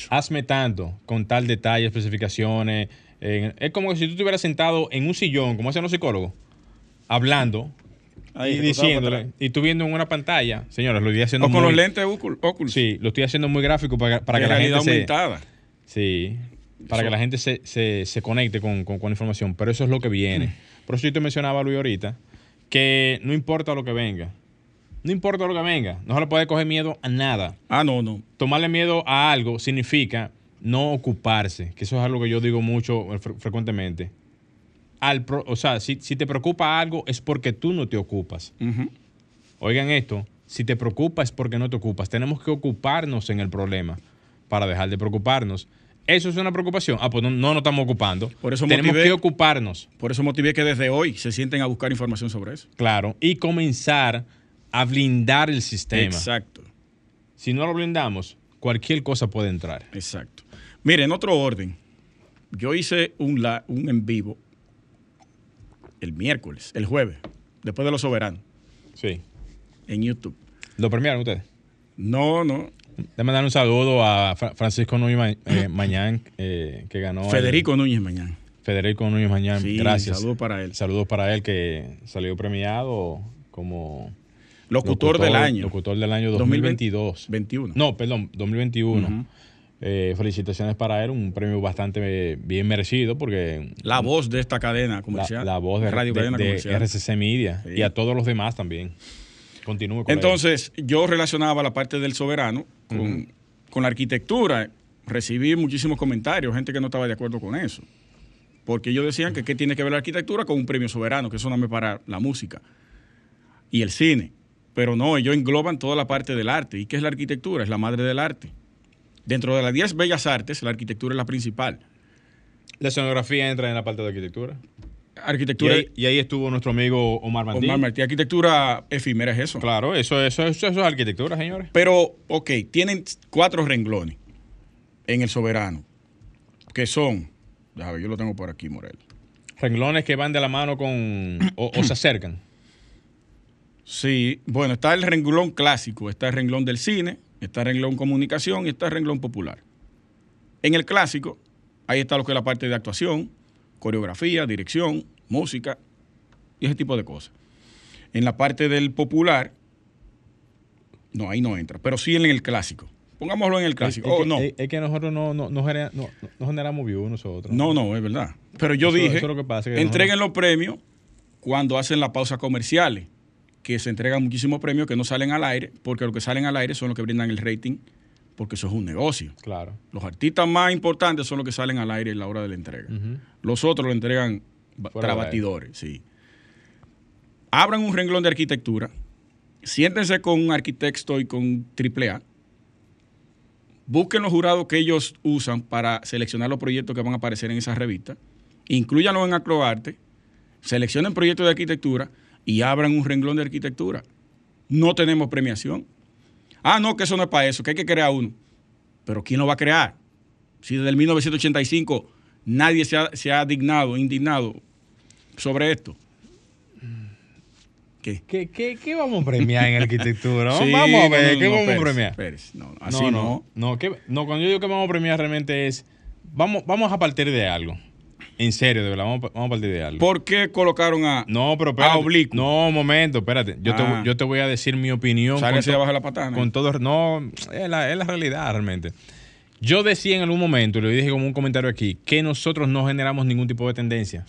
Hazme tanto, con tal detalle, especificaciones. Eh, es como si tú estuvieras sentado en un sillón, como hacen los psicólogos, hablando Ahí, y diciéndole, y tú viendo en una pantalla. Señores, lo estoy haciendo O con muy- los lentes Ocul- Oculus. Sí, lo estoy haciendo muy gráfico para, para que la gente se, aumentada. Sí, para Eso- que la gente se, se- se conecte con, con, con información, pero eso es lo que viene. Por eso yo te mencionaba, Luis, ahorita, que no importa lo que venga, no importa lo que venga, no se le puede coger miedo a nada. Ah, no, no. Tomarle miedo a algo significa no ocuparse, que eso es algo que yo digo mucho eh, fre- frecuentemente. Al pro- o sea, si, si te preocupa algo es porque tú no te ocupas. Oigan esto, si te preocupa es porque no te ocupas. Tenemos que ocuparnos en el problema para dejar de preocuparnos. ¿Eso es una preocupación? Ah, pues no, no nos estamos ocupando. Por eso Tenemos motivé- que ocuparnos, Por eso motivé que desde hoy se sienten a buscar información sobre eso. claro, y comenzar a blindar el sistema. Exacto, Si no lo blindamos, cualquier cosa puede entrar. exacto. Mire, en otro orden, yo hice un, la- un en vivo el miércoles, el jueves, después de los soberanos, Sí. en YouTube. ¿Lo premiaron ustedes? No, no. Déjame dar un saludo a Fra- Francisco Núñez Ma- eh, *coughs* Mañán, eh, que ganó. el- Federico Núñez mañana. Federico Núñez Mañán, Sí, gracias. saludos para él. Saludos para él que salió premiado como Locutor, del año. Locutor del año 2020, 2022. 21. No, perdón, 2021. Ujú. Eh, felicitaciones para él, un premio bastante eh, bien merecido porque La voz de esta cadena comercial. la voz de, Radio de- Cadena de Comercial. RCC Media Sí. y a todos los demás también. Continúe con Entonces, yo relacionaba la parte del soberano con, con la arquitectura. Recibí muchísimos comentarios, gente que no estaba de acuerdo con eso. Porque ellos decían que qué tiene que ver la arquitectura con un premio soberano, que eso no me para la música y el cine. Pero no, ellos engloban toda la parte del arte. ¿Y qué es la arquitectura? Es la madre del arte. Dentro de las 10 bellas artes, la arquitectura es la principal. La escenografía entra en la parte de arquitectura. Y Arquitectura, ahí, y ahí estuvo nuestro amigo Omar Martín. Omar Martí, arquitectura efímera es eso. Claro, eso, eso, eso, eso es arquitectura, señores. Pero, ok, tienen cuatro renglones en el soberano, que son, déjame yo lo tengo por aquí, Morel. Renglones que van de la mano con. o, o se acercan. Sí, bueno, está el renglón clásico, está el renglón del cine, está el renglón comunicación y está el renglón popular. En el clásico, ahí está lo que es la parte de actuación, coreografía, dirección, música y ese tipo de cosas. En la parte del popular, no, ahí no entra, pero sí en el clásico. Pongámoslo en el clásico. Es, Oh, que, no. es- es que nosotros no, no, no, genera- no- generamos views nosotros. No, no, es verdad. Pero yo Eso- dije, eso lo que pasa, que entreguen los premios cuando hacen las pausas comerciales, que se entregan muchísimos premios que no salen al aire, porque los que salen al aire son los que brindan el rating, porque eso es un negocio. Claro. Los artistas más importantes son los que salen al aire en la hora de la entrega. Los otros lo entregan ba- Fuera tras del aire. batidores, sí. Abran un renglón de arquitectura, siéntense con un arquitecto y con AAA, busquen los jurados que ellos usan para seleccionar los proyectos que van a aparecer en esa revista, incluyanlo en Acroarte, seleccionen proyectos de arquitectura y abran un renglón de arquitectura. No tenemos premiación. Ah, no, que eso no es para eso, que hay que crear uno. Pero ¿quién lo va a crear? Si desde el 1985 nadie se ha, se ha dignado, indignado sobre esto. ¿Qué? ¿Qué, qué, qué vamos a premiar en arquitectura? *laughs* Sí, vamos a ver, no, ¿qué no, vamos a premiar? No, así no, no. no. No, ¿qué- no, cuando yo digo que vamos a premiar realmente es. Vamos, vamos a partir de algo. En serio, de verdad, vamos, a- vamos a partir de algo. ¿Por qué colocaron a no, pero espérate. a oblicuo? No, un momento, espérate. Yo, Ah. te, yo te voy a decir mi opinión. Con to- la patana. Con todo. No, es la, es la realidad realmente. Yo decía en algún momento, y lo dije como un comentario aquí, que nosotros no generamos ningún tipo de tendencia.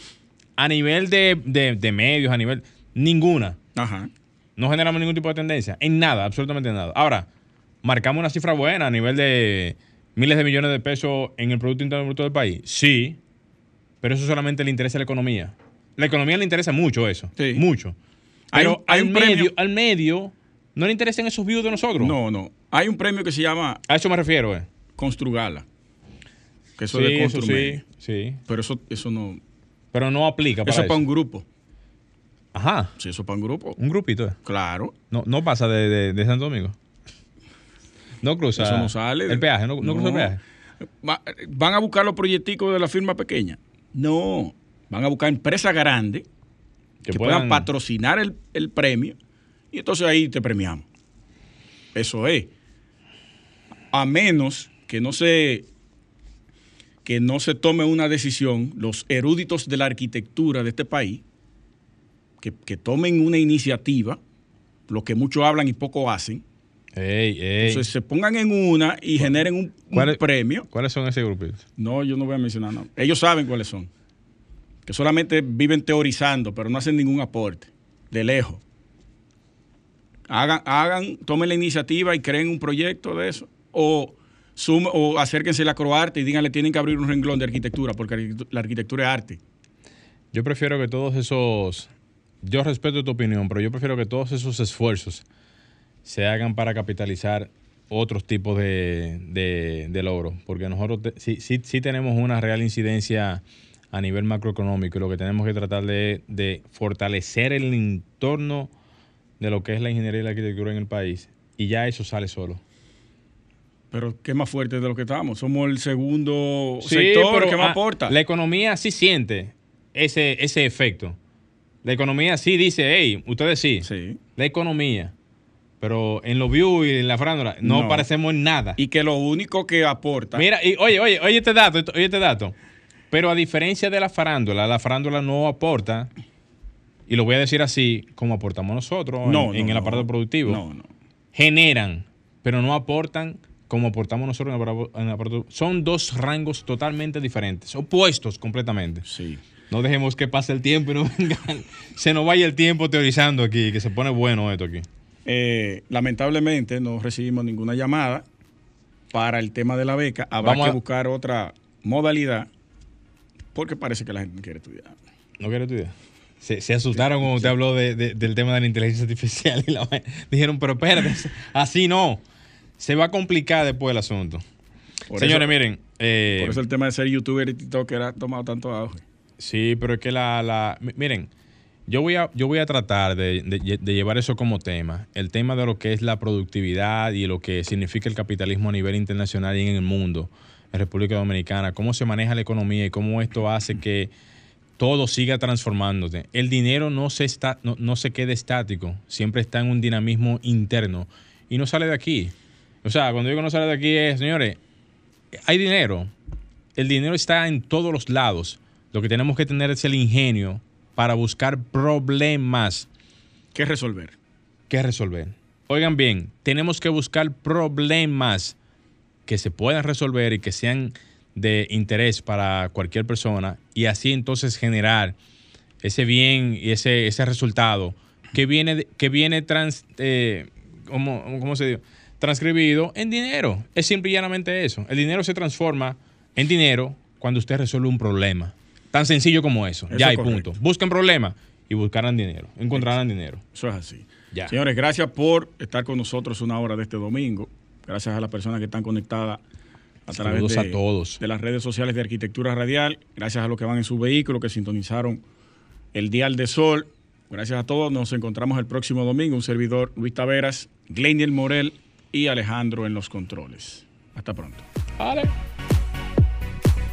A nivel de, de- de medios, a nivel. Ninguna. Ajá. No generamos ningún tipo de tendencia. En nada, absolutamente nada. Ahora, marcamos una cifra buena a nivel de miles de millones de pesos en el Producto Interno Bruto del país. Sí, pero eso solamente le interesa a la economía. La economía le interesa mucho eso. Sí. Mucho. Pero hay al, un premio- medio, al medio no le interesan esos views de nosotros. No, no. Hay un premio que se llama A eso me refiero, eh. Construgala. Que eso sí, de eso sí, sí. Pero eso, eso no. Pero no aplica para Eso eso. es para un grupo. Ajá, Sí, eso es para un grupo. un grupito. eh. Claro. No, no pasa de, de, de Santo Domingo. No cruza. Eso no sale. El peaje, no, no cruza el peaje. Va- ¿Van a buscar los proyecticos de la firma pequeña? No. Van a buscar empresas grandes que, Que puedan puedan- patrocinar el, el premio y entonces ahí te premiamos. Eso es. A menos que no se que no se tome una decisión, los eruditos de la arquitectura de este país, que, que tomen una iniciativa, lo que muchos hablan y poco hacen, Ey, ey. entonces se pongan en una y generen un, un ¿Cuál es- premio. ¿Cuáles son ese grupito? No, yo no voy a mencionar no. Ellos saben cuáles son. Que solamente viven teorizando, pero no hacen ningún aporte. De lejos. Hagan, hagan, tomen la iniciativa y creen un proyecto de eso. O, sum- o acérquense a la Croarte y díganle tienen que abrir un renglón de arquitectura, porque la arquitectura es arte. Yo prefiero que todos esos. Yo respeto tu opinión, pero yo prefiero que todos esos esfuerzos se hagan para capitalizar otros tipos de, de, de logros. Porque nosotros te- sí, sí, sí tenemos una real incidencia a nivel macroeconómico y lo que tenemos que tratar de, de fortalecer el entorno de lo que es la ingeniería y la arquitectura en el país. Y ya eso sale solo. Pero qué más fuerte de lo que estamos. Somos el segundo Sí, sector que más ah, aporta. La economía sí siente ese, ese efecto. La economía sí dice, hey, ustedes sí. Sí. La economía. Pero en los views y en la farándula no, No. parecemos en nada. Y que lo único que aporta. Mira, y oye, oye, oye este dato, oye este dato. Pero a diferencia de la farándula, la farándula no aporta, y lo voy a decir así, como aportamos nosotros en- no, en, no, el aparato productivo. No, no. Generan, pero no aportan como aportamos nosotros en el aparato, en el aparato- Son dos rangos totalmente diferentes, opuestos completamente. Sí. No dejemos que pase el tiempo y no *laughs* vengan- se nos vaya el tiempo teorizando aquí, que se pone bueno esto aquí. Eh, lamentablemente no recibimos ninguna llamada para el tema de la beca. Habrá Vamos que a- buscar otra modalidad porque parece que la gente no quiere estudiar. ¿No quiere estudiar? Se, se asustaron cuando usted habló de- de- del tema de la inteligencia artificial y la dijeron, pero espérate, así no. Se va a complicar después el asunto. Por Señores, eso, miren. eh, por eso el tema de ser youtuber y tiktoker ha tomado tanto auge. Sí, pero es que la, la- mi- miren, yo voy a, yo voy a tratar de, de- llevar eso como tema, el tema de lo que es la productividad y lo que significa el capitalismo a nivel internacional y en el mundo, en República Dominicana, cómo se maneja la economía y cómo esto hace que todo siga transformándose. El dinero no se, está, no, no se queda estático, siempre está en un dinamismo interno y no sale de aquí. O sea, cuando digo no sale de aquí es, señores, hay dinero, el dinero está en todos los lados. Lo que tenemos que tener es el ingenio para buscar problemas ¿Qué resolver? que resolver. Oigan bien, tenemos que buscar problemas que se puedan resolver y que sean de interés para cualquier persona y así entonces generar ese bien y ese, ese resultado que viene, que viene trans, eh, ¿cómo, cómo se dice? transcribido en dinero. Es simple y llanamente eso. El dinero se transforma en dinero cuando usted resuelve un problema. Tan sencillo como eso. Eso ya hay correcto. punto. Busquen problemas y buscarán dinero. Encontrarán dinero. Eso es así. Ya. Señores, gracias por estar con nosotros una hora de este domingo. Gracias a las personas que están conectadas a través de, a todos. de las redes sociales de Arquitectura Radial. Gracias a los que van en su vehículo, que sintonizaron el Dial de Sol. Gracias a todos. Nos encontramos el próximo domingo. Un servidor, Luis Taveras, Gleniel Morel y Alejandro en los controles. Hasta pronto.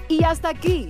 Y hasta aquí,